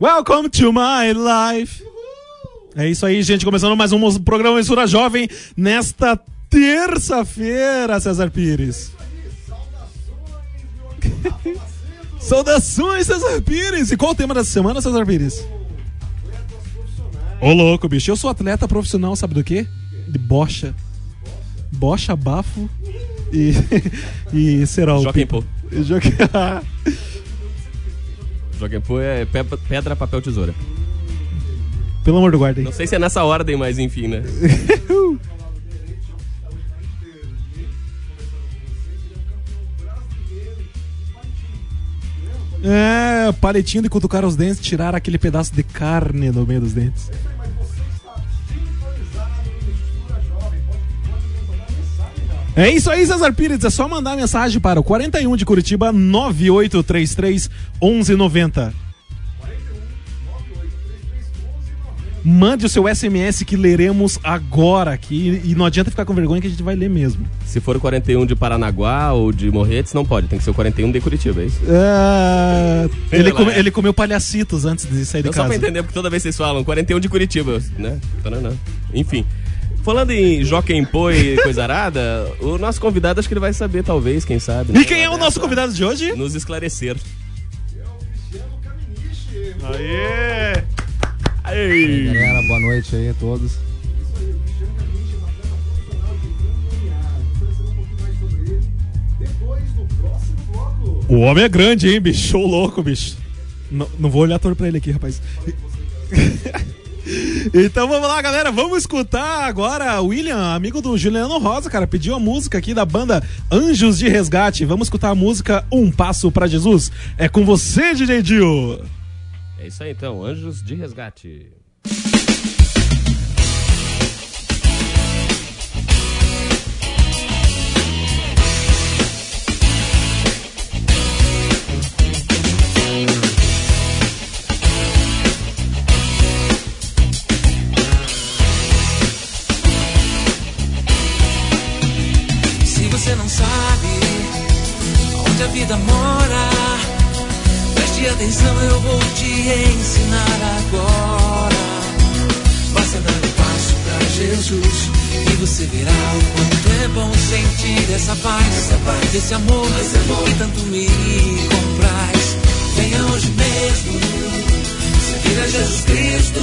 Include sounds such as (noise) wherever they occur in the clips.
Welcome to my life. É isso aí, gente. Começando mais um programa Mensura Jovem nesta terça-feira, César Pires. Saudações, César Pires! E qual o tema dessa semana, César Pires? Ô louco, bicho. Eu sou atleta profissional, sabe do quê? De bocha. Bocha, bafo e. (laughs) e serol. Joaquim Pô. Joaquim. (laughs) Joaquim Pô é pe- pedra, papel, tesoura. Pelo amor do guarda aí. Não sei se é nessa ordem, mas enfim, né? (laughs) É, palitinho de cutucar os dentes, tirar aquele pedaço de carne no meio dos dentes. É isso aí, César Pires. É só mandar mensagem para o 41 de Curitiba 9833 1190. Mande o seu SMS que leremos agora aqui. E não adianta ficar com vergonha que a gente vai ler mesmo. Se for o 41 de Paranaguá ou de Morretes, não pode. Tem que ser o 41 de Curitiba, é isso? É, ele, come- é. ele comeu palhacitos antes de sair de Não, só pra casa. entender, porque toda vez vocês falam 41 de Curitiba, né? Enfim. Falando em Joaquim Pô e coisa arada, o nosso convidado acho que ele vai saber, talvez, quem sabe. né? E quem é o nosso convidado de hoje? Nos esclarecer. Aê! Ei. Galera, boa noite aí a todos. O homem é grande, hein, bicho? Show louco, bicho. Não, não vou olhar torto pra ele aqui, rapaz. Então vamos lá, galera. Vamos escutar agora William, amigo do Juliano Rosa, cara. Pediu a música aqui da banda Anjos de Resgate. Vamos escutar a música Um Passo pra Jesus. É com você, DJ Dio. É isso aí então, Anjos de Resgate. Te ensinar agora. Basta dar um passo pra Jesus e você verá o quanto é bom sentir essa paz, essa paz esse amor, esse amor que tanto me compraz. Venha hoje mesmo, seguir a Jesus Cristo.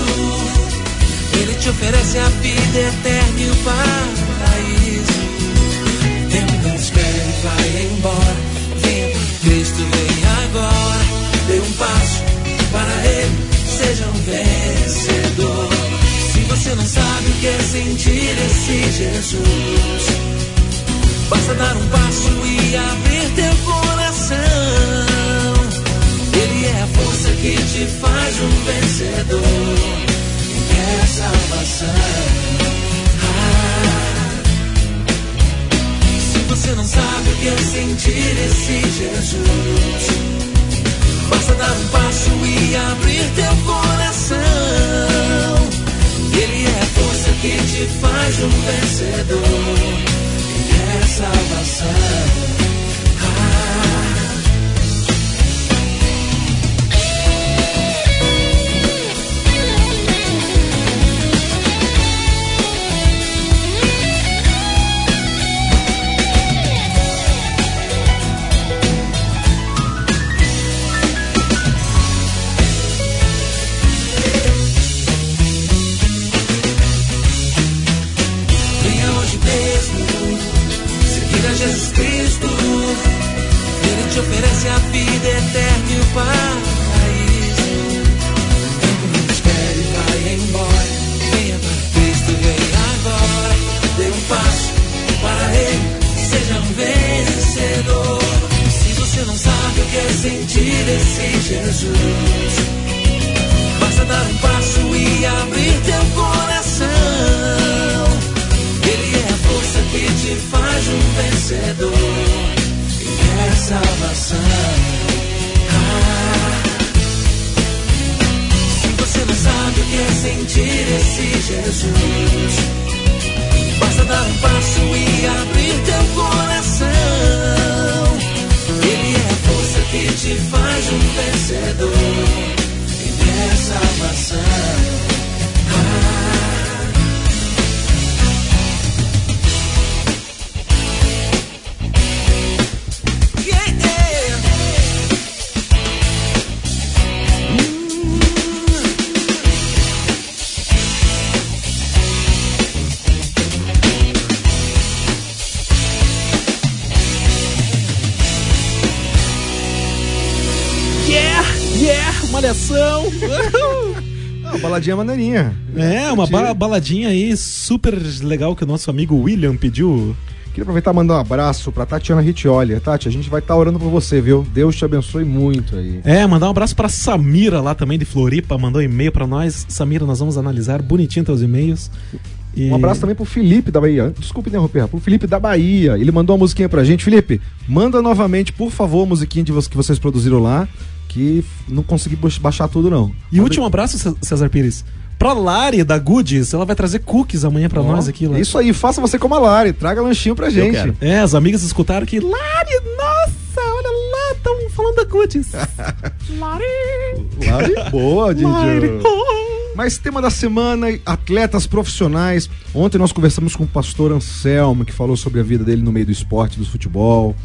Ele te oferece a vida eterna e o paraíso. Tempo não espere, vai embora. Vencedor. Se você não sabe o que é sentir esse Jesus, basta dar um passo e abrir teu coração. Ele é a força que te faz um vencedor. É salvação. Ah. Se você não sabe o que é sentir esse Jesus, basta dar um passo e abrir teu coração. Ele é a força que te faz um vencedor. É salvação. Salvação. Ah. Se você não sabe o que é sentir esse Jesus, basta dar um passo e abrir teu coração. Ele é a força que te faz um vencedor. E é coração. Baladinha maneirinha. É, uma ba- baladinha aí super legal que o nosso amigo William pediu. Queria aproveitar e mandar um abraço pra Tatiana Ritioli. Tati, a gente vai estar orando por você, viu? Deus te abençoe muito aí. É, mandar um abraço pra Samira lá também de Floripa, mandou um e-mail pra nós. Samira, nós vamos analisar bonitinho teus e-mails. E- Um abraço também pro Felipe da Bahia. Desculpe interromper, pro Felipe da Bahia. Ele mandou uma musiquinha pra gente. Felipe, manda novamente, por favor, a musiquinha de vo- que vocês produziram lá, que não consegui baix- baixar tudo, não. E último abraço, Cé- César Pires. Pra Lari da Goodies, ela vai trazer cookies amanhã pra Ó, nós aqui. Lá. Isso aí, faça você como a Lari, traga lanchinho pra gente. É, as amigas escutaram que Lari, nossa, olha lá, estão falando da Goodies. (laughs) Lari, Lari, boa, (laughs) Lari. Didi. Mas tema da semana, atletas profissionais. Ontem nós conversamos com o pastor Anselmo, que falou sobre a vida dele no meio do esporte, do futebol.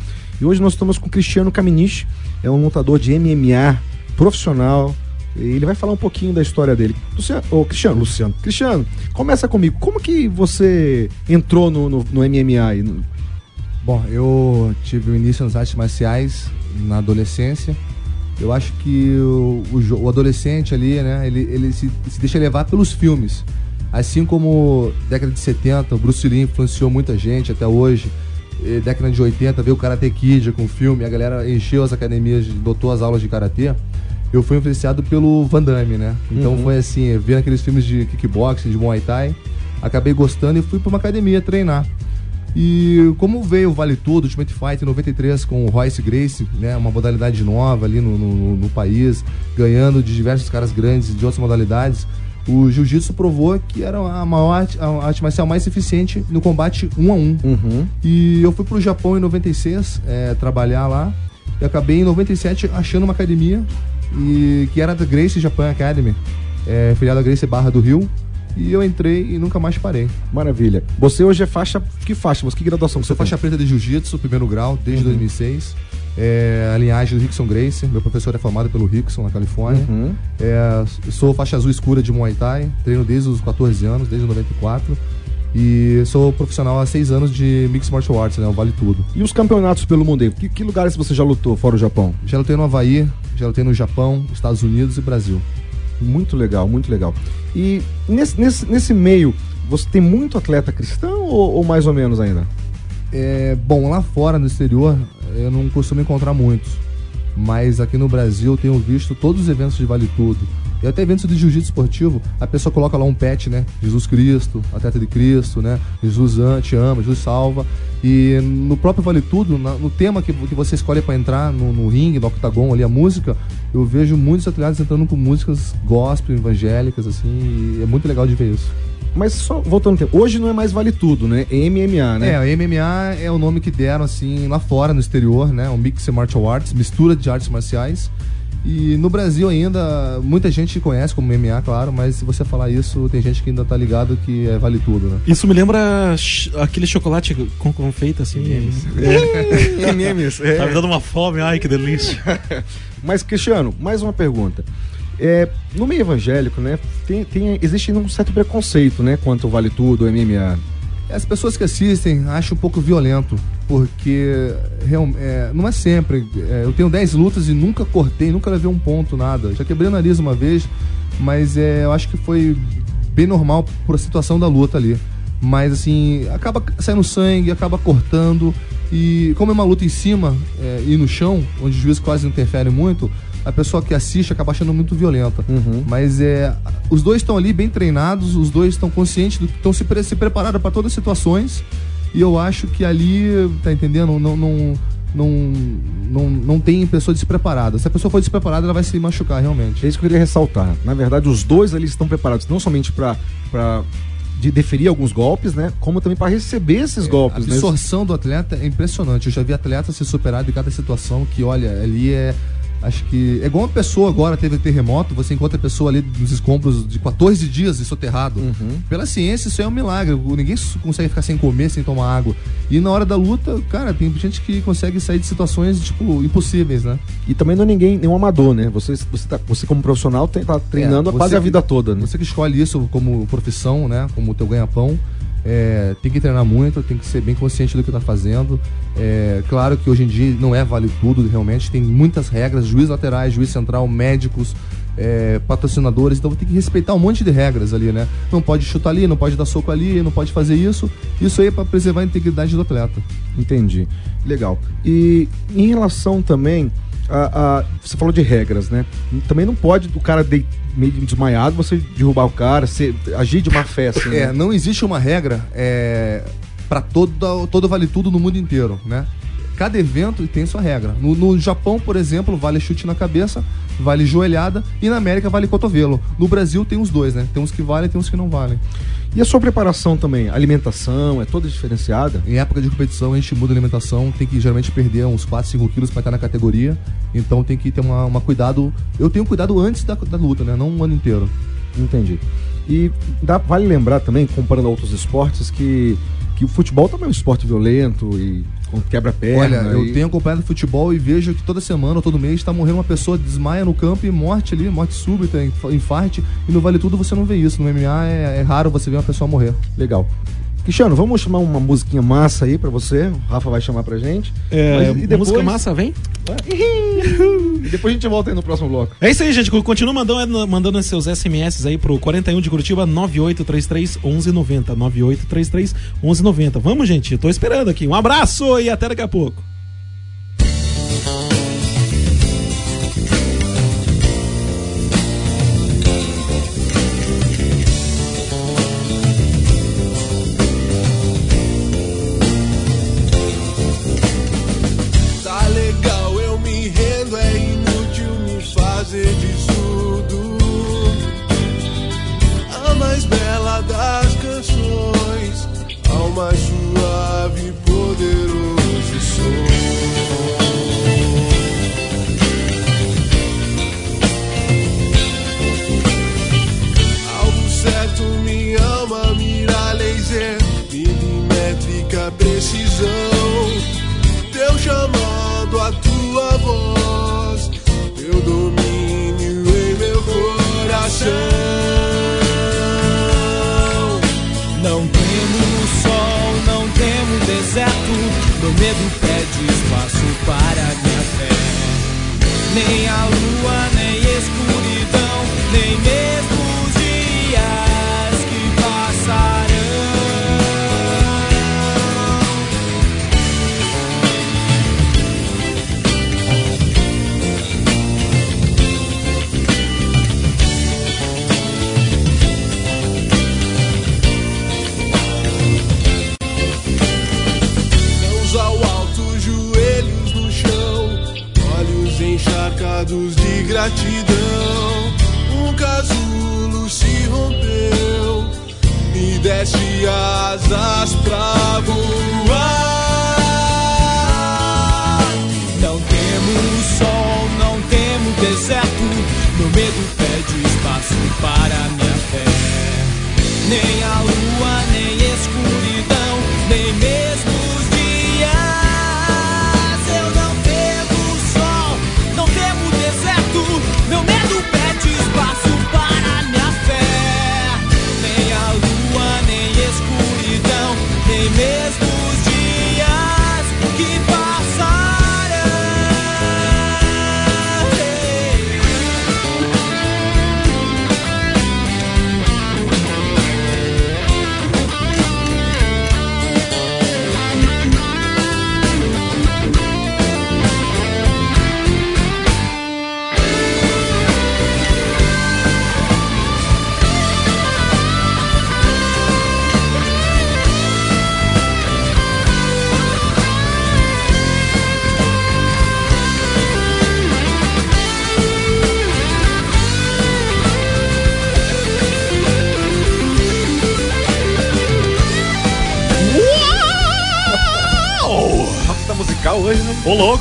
E hoje nós estamos com o Cristiano Caminich, é um lutador de MMA profissional. Ele vai falar um pouquinho da história dele. Luciano, ô, Cristiano, Luciano. Cristiano, começa comigo. Como que você entrou no, no, no MMA? No- Bom, eu tive o início nas artes marciais na adolescência. Eu acho que o, o o adolescente ali, né, ele, ele se, se deixa levar pelos filmes. Assim como década de 70, o Bruce Lee influenciou muita gente até hoje. E década de 80, veio o Karate Kid com o filme, a galera encheu as academias, dotou as aulas de karatê. Eu fui influenciado pelo Van Damme, né? Então foi assim, vendo aqueles filmes de kickboxing, de Muay Thai, acabei gostando e fui para uma academia treinar. E como veio o Vale Tudo, Ultimate Fight em 93 com o Royce Gracie, né, uma modalidade nova ali no, no- no país, ganhando de diversos caras grandes de outras modalidades, o Jiu-Jitsu provou que era a maior arte, a arte marcial mais eficiente no combate um a um. Uhum. E eu fui pro Japão em 96 é, trabalhar lá. E acabei em 97 achando uma academia e que era da Gracie Japan Academy, é, filiada da Gracie Barra do Rio. E eu entrei e nunca mais parei. Maravilha. Você hoje é faixa. Que faixa? Você que graduação que você faixa preta de Jiu-Jitsu, primeiro grau, desde 2006. É, a linhagem do Rickson Gracie, meu professor é formado pelo Rickson na Califórnia. Uhum. É, sou faixa azul escura de Muay Thai, treino desde os 14 anos, desde 94. E sou profissional há 6 anos de Mixed Martial Arts, né? Vale Tudo. E os campeonatos pelo mundo aí? Que, que lugares você já lutou fora o Japão? Já lutei no Havaí, já lutei no Japão, Estados Unidos e Brasil. Muito legal, muito legal. E nesse, nesse, nesse meio, você tem muito atleta cristão ou, ou mais ou menos ainda? É, bom, lá fora, no exterior, eu não costumo encontrar muitos. Mas aqui no Brasil eu tenho visto todos os eventos de Vale Tudo. E até eventos de jiu-jitsu esportivo, a pessoa coloca lá um pet, né? Jesus Cristo, atleta de Cristo, né? Jesus te ama, Jesus salva. E no próprio Vale Tudo, na- no tema que, que você escolhe para entrar no, no ringue, no octagon ali, a música, eu vejo muitos atletas entrando com músicas gospel, evangélicas, assim, e é muito legal de ver isso. Mas só voltando tempo, hoje não é mais vale tudo, né? É MMA, né? É, o MMA é o nome que deram assim lá fora, no exterior, né? O Mixed Martial Arts, mistura de artes marciais. E no Brasil ainda, muita gente conhece como MMA, claro, mas se você falar isso, tem gente que ainda tá ligado que é vale tudo, né? Isso me lembra ch- aquele chocolate com confeito assim. MMs. (laughs) é. Tá me dando uma fome, ai que delícia. (laughs) Mas, Cristiano, mais uma pergunta. É, no meio evangélico, né, tem, tem, existe um certo preconceito, né, quanto vale tudo, MMA. As pessoas que assistem acham um pouco violento, porque é, não é sempre. É, eu tenho 10 lutas e nunca cortei, nunca levei um ponto, nada. Já quebrei o nariz uma vez, mas é, eu acho que foi bem normal por a situação da luta ali. Mas assim, acaba saindo sangue, acaba cortando. E como é uma luta em cima é, e no chão, onde o juiz quase não interfere muito, a pessoa que assiste acaba achando muito violenta. Uhum. Mas é, os dois estão ali bem treinados, os dois estão conscientes, estão se, pre- se preparados para todas as situações. E eu acho que ali, tá entendendo? Não, não, não, não, não tem pessoa despreparada. Se a pessoa for despreparada, ela vai se machucar realmente. É isso que eu queria ressaltar. Na verdade, os dois ali estão preparados não somente para de deferir alguns golpes, né, como também para receber esses A golpes, né? absorção do atleta é impressionante. Eu já vi atleta se superar de cada situação que, olha, ali é. Acho que. É igual uma pessoa agora teve terremoto, você encontra a pessoa ali nos escombros de 14 dias e soterrado. Uhum. Pela ciência, isso é um milagre. Ninguém consegue ficar sem comer, sem tomar água. E na hora da luta, cara, tem gente que consegue sair de situações, tipo, impossíveis, né? E também não é ninguém, nenhum amador, né? Você, você, tá, você como profissional tem, tá treinando É, quase a vida toda, né? Você que escolhe isso como profissão, né? Como teu ganha-pão, é, tem que treinar muito, tem que ser bem consciente do que tá fazendo. É, claro que hoje em dia não é vale tudo, realmente. Tem muitas regras, juiz laterais, juiz central, médicos, é, patrocinadores, então tem que respeitar um monte de regras ali, né? Não pode chutar ali, não pode dar soco ali, não pode fazer isso. Isso aí é pra preservar a integridade do atleta. Entendi. Legal. E em relação também a, a- você falou de regras, né? Também não pode o cara de, meio desmaiado você derrubar o cara, você agir de má fé, assim, É, né? não existe uma regra é, para todo, todo vale tudo no mundo inteiro, né? Cada evento tem sua regra. No, no Japão, por exemplo, vale chute na cabeça, vale joelhada e na América vale cotovelo. No Brasil tem os dois, né? Tem uns que valem e tem uns que não valem. E a sua preparação também? Alimentação é toda diferenciada? Em época de competição, a gente muda a alimentação, tem que geralmente perder uns 4, 5 quilos para estar na categoria. Então tem que ter uma, uma cuidado. Eu tenho cuidado antes da, da luta, né? Não um ano inteiro. Entendi. E dá, vale lembrar também, comparando a outros esportes, que, que o futebol também é um esporte violento e quebra-perna. Olha, eu e- tenho acompanhado futebol e vejo que toda semana ou todo mês está morrendo uma pessoa, desmaia no campo e morte ali, morte súbita, inf- infarte. E no Vale Tudo você não vê isso. No MMA é, é raro você ver uma pessoa morrer. Legal. Cristiano, vamos chamar uma musiquinha massa aí pra você. O Rafa vai chamar pra gente. É, Mas- e depois- música massa, vem? (laughs) E depois a gente volta aí no próximo bloco. É isso aí, gente. Continua mandando, mandando seus SMS aí pro 41 de Curitiba 9833 1190. 9833 1190. Vamos, gente. Tô esperando aqui. Um abraço e até daqui a pouco.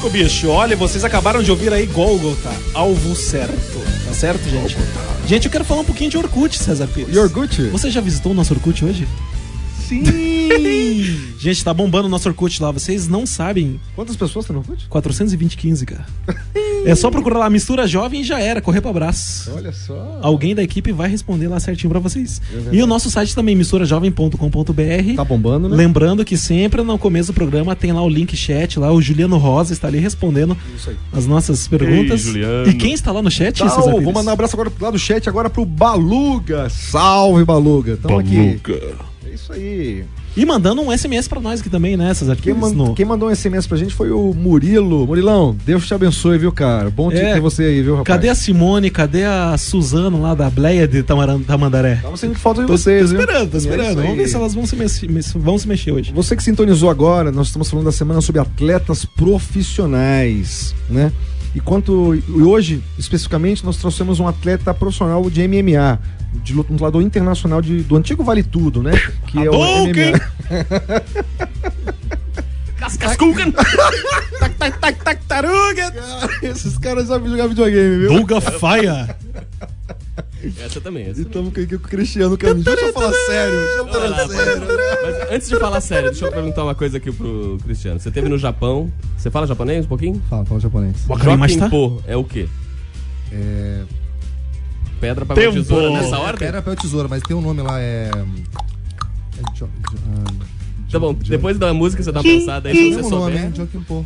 Louco, bicho. Olha, vocês acabaram de ouvir aí Golgotha, alvo certo. Tá certo, gente? Gente, eu quero falar um pouquinho de Orkut, César Pires. E Orkut? Você já visitou o nosso Orkut hoje? Sim! (laughs) Gente, tá bombando o nosso Orkut lá. Vocês não sabem. Quantas pessoas tem no Orkut? 420 15, cara. (laughs) É só procurar lá Mistura Jovem e já era. Correr pro abraço. Olha só. Alguém da equipe vai responder lá certinho pra vocês. E o nosso site também, misturajovem.com.br. Tá bombando, né? Lembrando que sempre no começo do programa tem lá o link chat, lá o Juliano Rosa está ali respondendo as nossas perguntas. Juliano. e quem está lá no chat, Tá, César vou mandar um abraço agora lá do chat agora pro Baluga. Salve, Baluga. Tamo aqui. É isso aí. E mandando um SMS pra nós aqui também, né, César Quem, man- No- quem mandou um SMS pra gente foi o Murilo. Murilão, Deus te abençoe, viu, cara? Bom É. ter você aí, viu, rapaz? Cadê a Simone? Cadê a Suzano lá da Bleia de Tamandaré? Tava sentindo falta de Tô, vocês, tô viu? esperando, tô É esperando. isso Vamos ver se elas vão se, mexer, vão se mexer hoje. Você que sintonizou agora, nós estamos falando da semana sobre atletas profissionais, né? E quanto e hoje, especificamente, nós trouxemos um atleta profissional de MMA, de lut- um lutador internacional de- do antigo Vale Tudo, né? Que é o! MMA. Cascascugan! Tac, tac, tac, tac, taruga! Esses caras sabem jogar videogame, viu? Duga Faia! Essa também, essa E estamos aqui com o Cristiano Caminho. Deixa eu falar sério. Deixa eu falar lá, sério. Mas antes de falar sério, deixa eu perguntar uma coisa aqui pro Cristiano. Você teve no Japão. Você fala japonês um pouquinho? Fala, fala japonês. Wakarimashita? Joaquim é o quê? É. Pedra, papel, Tempo. tesoura nessa ordem? Pedra, papel, tesoura, mas tem um nome lá, é. é jo, jo, ah, Tá bom, jo- depois da música você dá uma pensada aí se você nome, souber.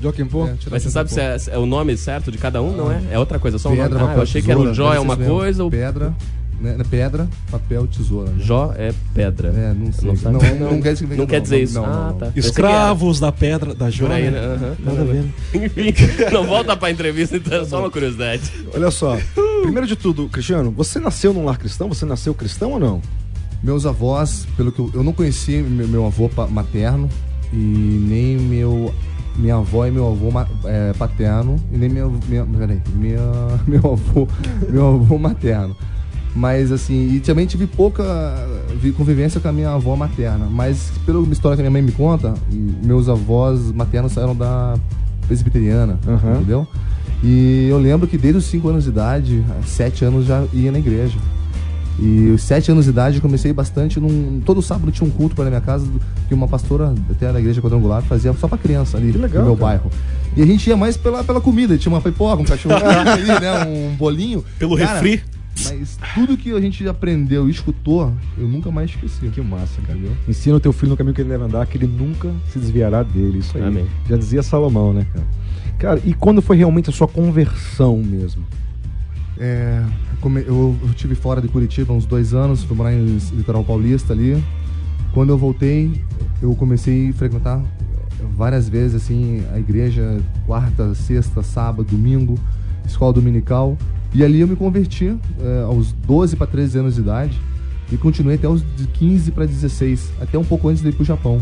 Joaquim Pô? É, tira Mas você sabe se é, é o nome certo de cada um, não é? É outra coisa, só um Pedra, nome. Ah, papel, eu achei que era tesoura, o Jó é uma coisa, o Pedra. Né, pedra, papel, tesoura. né? Jó é pedra. É, não sei. Não, sabe? Não, não quer dizer que- Não quer dizer isso. não, não, ah, não. tá. Que Escravos da pedra da. Por aí, né? Aham. Nada a ver. (laughs) Enfim, não volta pra entrevista, então é só uma curiosidade. Olha só. Primeiro de tudo, Cristiano, você nasceu num lar cristão? Você nasceu cristão ou não? Meus avós, pelo que eu, eu não conheci meu, meu avô materno e nem meu minha avó e meu avô é, paterno e nem minha, minha peraí, minha (laughs) meu avô meu avô materno. Mas assim, e também tive pouca vi- convivência com a minha avó materna. Mas pela história que a minha mãe me conta, meus avós maternos saíram da presbiteriana, Aham. entendeu? E eu lembro que desde os 5 anos de idade, 7 anos já ia na igreja. E os sete anos de idade eu comecei bastante. Num, todo sábado tinha um culto para minha casa que uma pastora até da igreja quadrangular fazia só pra criança ali legal, no meu cara. bairro. E a gente ia mais pela, pela comida. Tinha uma pipoca, um cachorro (laughs) ali, né? Um bolinho. Pelo Cara, refri. Mas tudo que a gente aprendeu e escutou, eu nunca mais esqueci. Que massa, cara. Ensina o teu filho no caminho que ele deve andar, que ele nunca se desviará dele. Isso aí. Amém. Já dizia Salomão, né, cara? Cara, e quando foi realmente a sua conversão mesmo? É, eu, eu tive fora de Curitiba há uns dois anos, fui morar em Litoral Paulista ali. Quando eu voltei, eu comecei a frequentar várias vezes assim a igreja, quarta, sexta, sábado, domingo, escola dominical. E ali eu me converti é, aos 12 para 13 anos de idade e continuei até os de 15 para 16, até um pouco antes de ir pro Japão.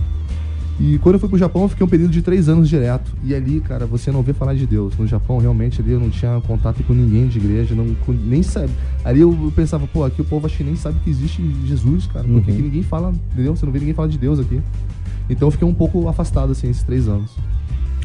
E quando eu fui pro Japão, eu fiquei um período de três anos direto. E ali, cara, você não vê falar de Deus. No Japão, realmente, ali eu não tinha contato com ninguém de igreja, não, com- nem sabe. Ali eu, pensava, pô, aqui o povo acho que nem sabe que existe Jesus, cara. Porque Uhum. aqui ninguém fala, entendeu? Você não vê ninguém falar de Deus aqui. Então eu fiquei um pouco afastado, assim, esses três anos.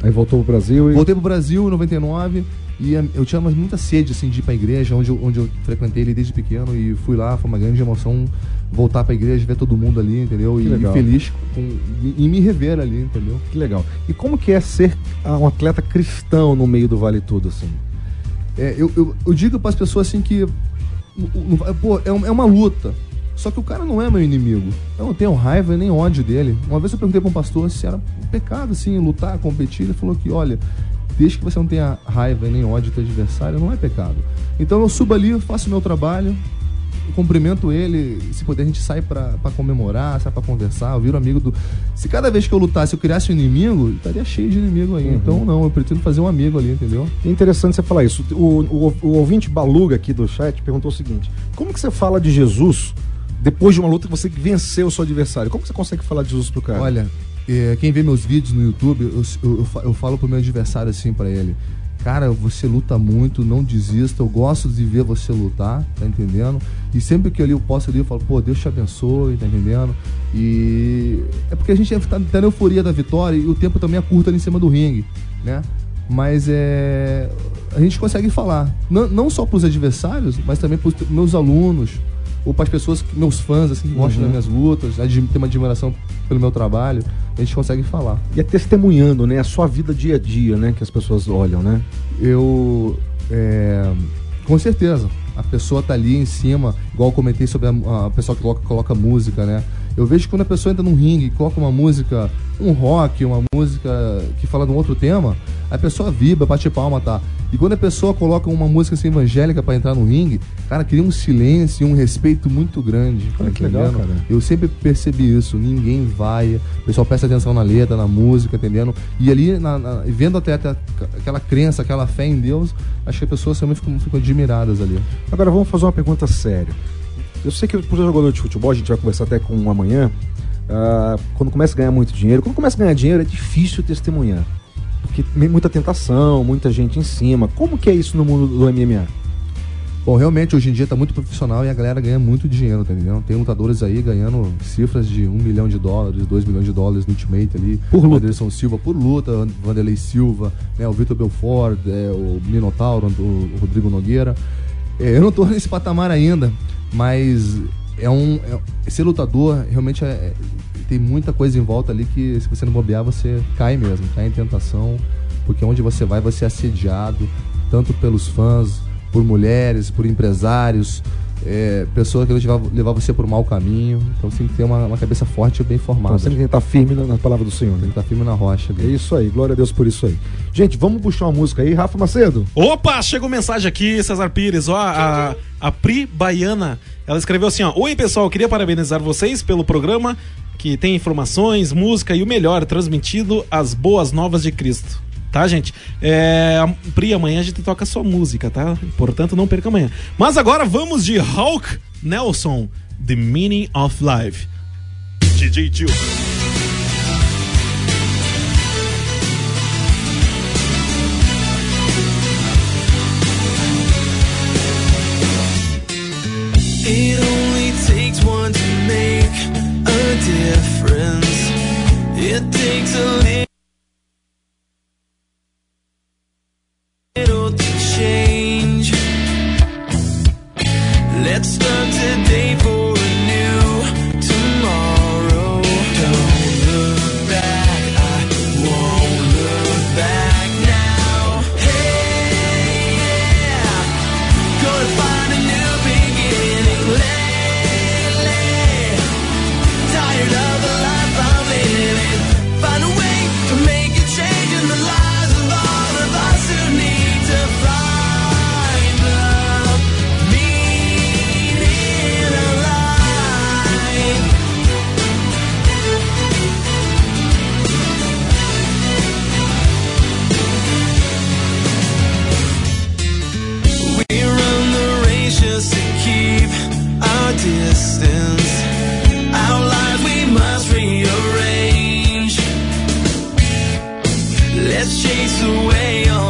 Aí voltou pro Brasil e. Voltei pro Brasil em 99 e eu tinha muita sede assim de ir pra igreja, onde eu, onde eu frequentei ele desde pequeno e fui lá, foi uma grande emoção voltar pra igreja, ver todo mundo ali, entendeu? E, e feliz com, e, me rever ali, entendeu? Que legal. E como que é ser ah, um atleta cristão no meio do Vale Tudo, assim? É, eu, eu, eu digo para as pessoas assim que pô, é, é uma luta. Só que o cara não é meu inimigo. Eu não tenho raiva nem ódio dele. Uma vez eu perguntei para um pastor se era um pecado assim lutar, competir. Ele falou que, olha, desde que você não tenha raiva nem ódio do teu adversário, não é pecado. Então eu subo ali, faço o meu trabalho, cumprimento ele, se puder a gente sai pra comemorar, sai pra conversar, eu viro amigo do... Se cada vez que eu lutasse eu criasse um inimigo, estaria cheio de inimigo aí. Então não, eu pretendo fazer um amigo ali, entendeu? É interessante você falar isso. O, o, o ouvinte Baluga aqui do chat perguntou o seguinte: como que você fala de Jesus depois de uma luta que você venceu o seu adversário? Como você consegue falar Jesus pro cara? Olha, é, quem vê meus vídeos no YouTube, eu, eu, eu fa- eu falo pro meu adversário assim pra ele. Cara, você luta muito, não desista. Eu gosto de ver você lutar, tá entendendo? E sempre que eu li eu posso ali, eu falo, pô, Deus te abençoe, tá entendendo? E é porque a gente tá, tá na euforia da vitória e o tempo também é curto ali em cima do ringue, né? Mas é. A gente consegue falar, não, não só pros adversários, mas também pros meus alunos, ou para as pessoas, que- meus fãs, assim, que gostam das minhas lutas, tem uma admiração pelo meu trabalho, a gente consegue falar. E é testemunhando, né? A sua vida dia a dia, né? Que as pessoas olham, né? Eu. é, com certeza. A pessoa tá ali em cima, igual eu comentei sobre a, a pessoa que coloca, coloca música, né? Eu vejo que quando a pessoa entra num ringue e coloca uma música, um rock, uma música que fala de um outro tema, a pessoa vibra, bate palma, tá? E quando a pessoa coloca uma música assim, evangélica pra entrar no ringue, cara, cria um silêncio e um respeito muito grande. Olha que legal, entendendo? cara. Eu sempre percebi isso. Ninguém vai, o pessoal presta atenção na letra, na música, entendendo? E ali, na- na- vendo até, até aquela crença, aquela fé em Deus, acho que as pessoas também ficam, ficam admiradas ali. Agora vamos fazer uma pergunta séria. Eu sei que por ser jogador de futebol, a gente vai conversar até com um amanhã. ah, quando começa a ganhar muito dinheiro, quando começa a ganhar dinheiro é difícil testemunhar. Porque muita tentação, muita gente em cima. Como que é isso no mundo do MMA? Bom, realmente hoje em dia tá muito profissional e a galera ganha muito dinheiro, tá entendendo? Tem lutadores aí ganhando cifras de um milhão de dólares, dois milhões de dólares no Ultimate ali. Por luta. Anderson Silva por luta, Vanderlei Silva, né, o Vitor Belfort, é, o Minotauro, o, o Rodrigo Nogueira. É, eu não tô nesse patamar ainda, mas é um. é- ser lutador realmente é- é- tem muita coisa em volta ali que se você não bobear, você cai mesmo, cai em tentação, porque onde você vai, você é assediado, tanto pelos fãs, por mulheres, por empresários, é, pessoas que levar, levar você por um mau caminho. Então você tem que ter uma, uma cabeça forte e bem formada. Então, você tem que estar firme na, na palavra do Senhor. Tem Né? que estar firme na rocha. É ali. isso aí, glória a Deus por isso aí. Gente, vamos puxar uma música aí. Rafa Macedo. Opa, chegou mensagem aqui, César Pires, ó, a, a Pri Baiana, ela escreveu assim, ó, Oi pessoal, queria parabenizar vocês pelo programa que tem informações, música e o melhor, transmitindo as boas novas de Cristo. Tá, gente? É, Pri, amanhã a gente toca sua música, tá? Portanto, não perca amanhã. Mas agora vamos de Hulk Nelson, The Meaning of Life. DJ Jill. It only takes one to make a difference. It takes a Let's chase away all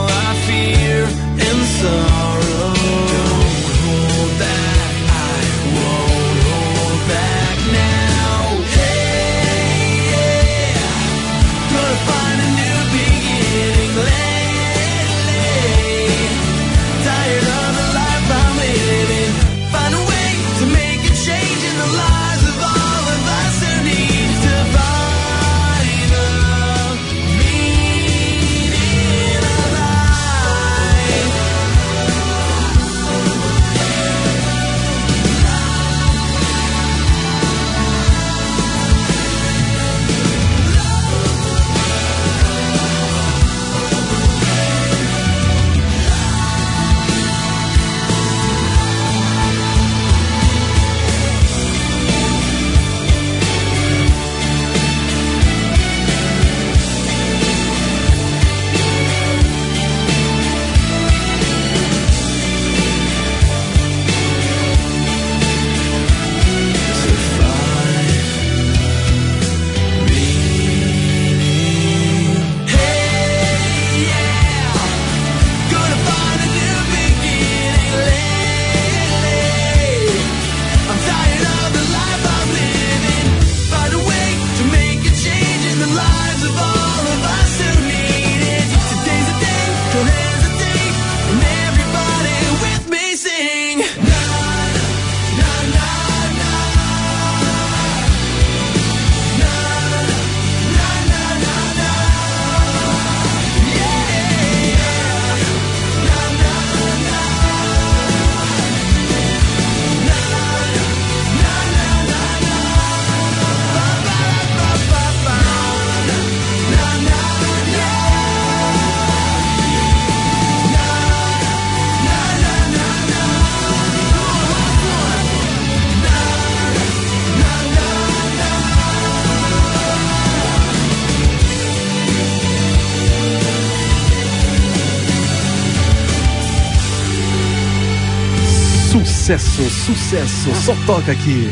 Sucesso, sucesso, só toca aqui.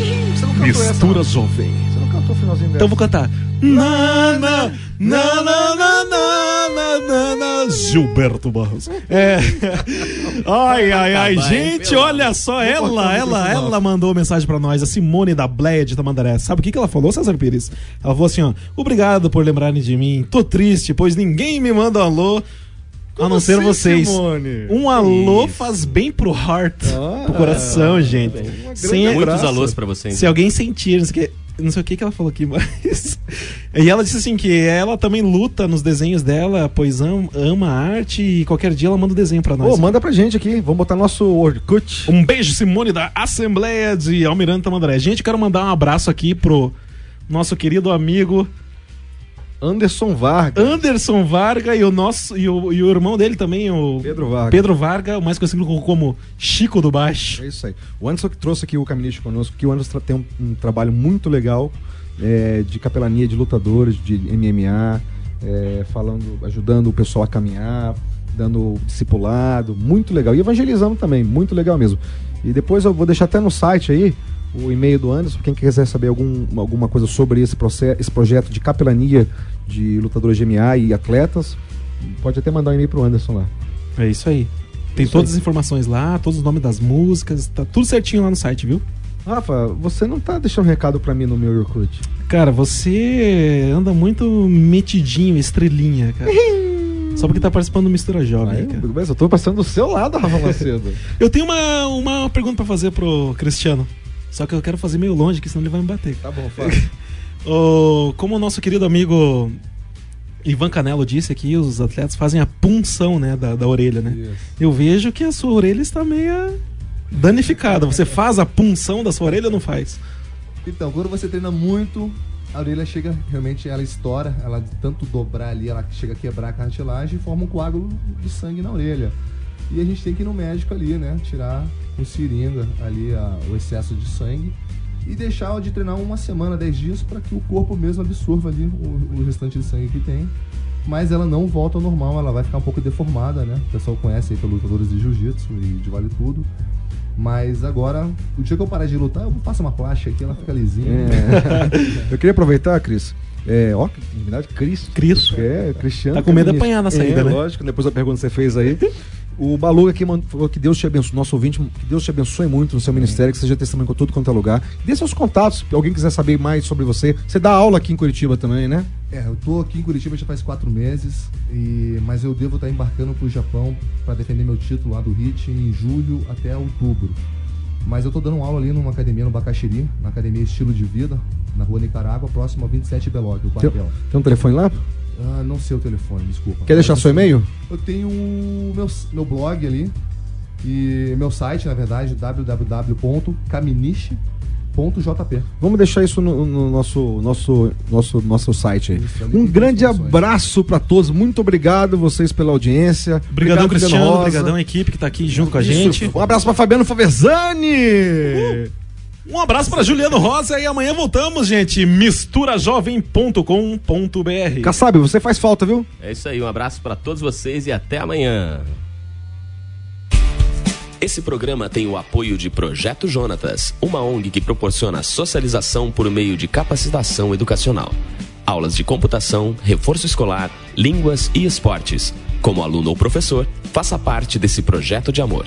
Mistura essa, jovem. Você não cantou o finalzinho dela. Então vou cantar. Na, na, na, na, na, na, na, na, Gilberto Barros. É. (laughs) Ai, ai, ai, gente, olha só, ela, ela, ela mandou mensagem pra nós, a Simone da Bleia de Tamandaré. Sabe o que, que ela falou, César Pires? Ela falou assim, ó, obrigado por lembrarem de mim, tô triste, pois ninguém me manda um alô a não ser assim, vocês. Simone? Um alô faz bem pro heart, Ah, pro coração, gente. Sem, Muitos alôs pra você. se alguém sentir, não sei o que, não sei o que que ela falou aqui, (laughs) mas. E ela disse assim que ela também luta nos desenhos dela, pois am- ama a arte e qualquer dia ela manda um desenho pra nós. Ô, manda pra gente aqui. Vamos botar nosso Orkut. Um beijo, Simone, da Assembleia de Almirante Tamandaré. Gente, quero mandar um abraço aqui pro nosso querido amigo Anderson Vargas. Anderson Varga e o nosso e o, e o irmão dele também, o Pedro Vargas. Pedro Varga, o mais conhecido como, como Chico do Baixo. É isso aí. O Anderson que trouxe aqui o Caminhante conosco, que o Anderson tem um, um trabalho muito legal é, de capelania de lutadores, de MMA, é, falando, ajudando o pessoal a caminhar, dando discipulado, muito legal. E evangelizando também, muito legal mesmo. E depois eu vou deixar até no site aí o e-mail do Anderson, quem quiser saber algum, alguma coisa sobre esse, processo, esse projeto de capelania de lutadores de MMA e atletas, pode até mandar um e-mail pro Anderson lá. É isso aí. Tem Isso todas aí. as informações lá, todos os nomes das músicas, tá tudo certinho lá no site, viu? Rafa, você não tá deixando recado pra mim no meu Orkut? Cara, você anda muito metidinho, estrelinha, cara. (laughs) Só porque tá participando do Mistura Jovem, mas eu tô passando do seu lado, Rafa (laughs) Macedo. Eu tenho uma, uma pergunta pra fazer pro Cristiano. Só que eu quero fazer meio longe, que senão ele vai me bater. tá bom, fala. (laughs) Ô, como o nosso querido amigo Ivan Canelo disse aqui, os atletas fazem a punção, né, da, da orelha, né? Isso. Eu vejo que a sua orelha está meio danificada. Você (laughs) faz a punção da sua orelha ou não faz? Então, quando você treina muito, a orelha chega, realmente ela estoura, ela de tanto dobrar ali, ela chega a quebrar a cartilagem e forma um coágulo de sangue na orelha. E a gente tem que ir no médico ali, né? Tirar com seringa ali a- o excesso de sangue e deixar de treinar uma semana, 10 dias, para que o corpo mesmo absorva ali o, o restante de sangue que tem. Mas ela não volta ao normal, ela vai ficar um pouco deformada, né? O pessoal conhece aí pelos lutadores de jiu-jitsu e de vale tudo. Mas agora, o dia que eu parar de lutar, eu faço uma plástica aqui, ela fica lisinha. É. (laughs) Eu queria aproveitar, Cris. É, ó, que dignidade, Cris. Cristo. É, Cristiano. Tá com medo de apanhar na saída, é, né? Lógico, depois da pergunta que você fez aí. O Balu aqui falou que Deus te abençoe, nosso ouvinte, que Deus te abençoe muito no seu ministério, que seja testemunho com tudo quanto é lugar. Dê seus contatos, se alguém quiser saber mais sobre você. Você dá aula aqui em Curitiba também, né? É, eu tô aqui em Curitiba já faz quatro meses, e, mas eu devo estar embarcando pro Japão para defender meu título lá do HIT em julho até outubro. Mas eu tô dando aula ali numa academia no Bacaxiri, na academia Estilo de Vida, na rua Nicarágua, próximo a 27 Belog, o Tem, quartel. tem um telefone lá? Ah, não sei o telefone, desculpa. Quer deixar seu e-mail? Eu tenho o meu, meu blog ali e meu site, na verdade, www.caminiche.jp. Vamos deixar isso no, no nosso, nosso, nosso, nosso site aí. Isso, ali Um grande abraço pra todos. Muito obrigado vocês pela audiência. Obrigadão, Obrigado, Cristiano. Obrigadão, equipe que tá aqui junto com a Isso. gente. Um abraço pra Fabiano Faverzani. Um abraço pra Juliano Rosa e amanhã voltamos, gente. Misturajovem.com.br. Kassab, você faz falta, viu? É isso aí, um abraço pra todos vocês e até amanhã. Esse programa tem o apoio de Projeto Jonatas, uma ONG que proporciona socialização por meio de capacitação educacional. Aulas de computação, reforço escolar, línguas e esportes. Como aluno ou professor, faça parte desse projeto de amor.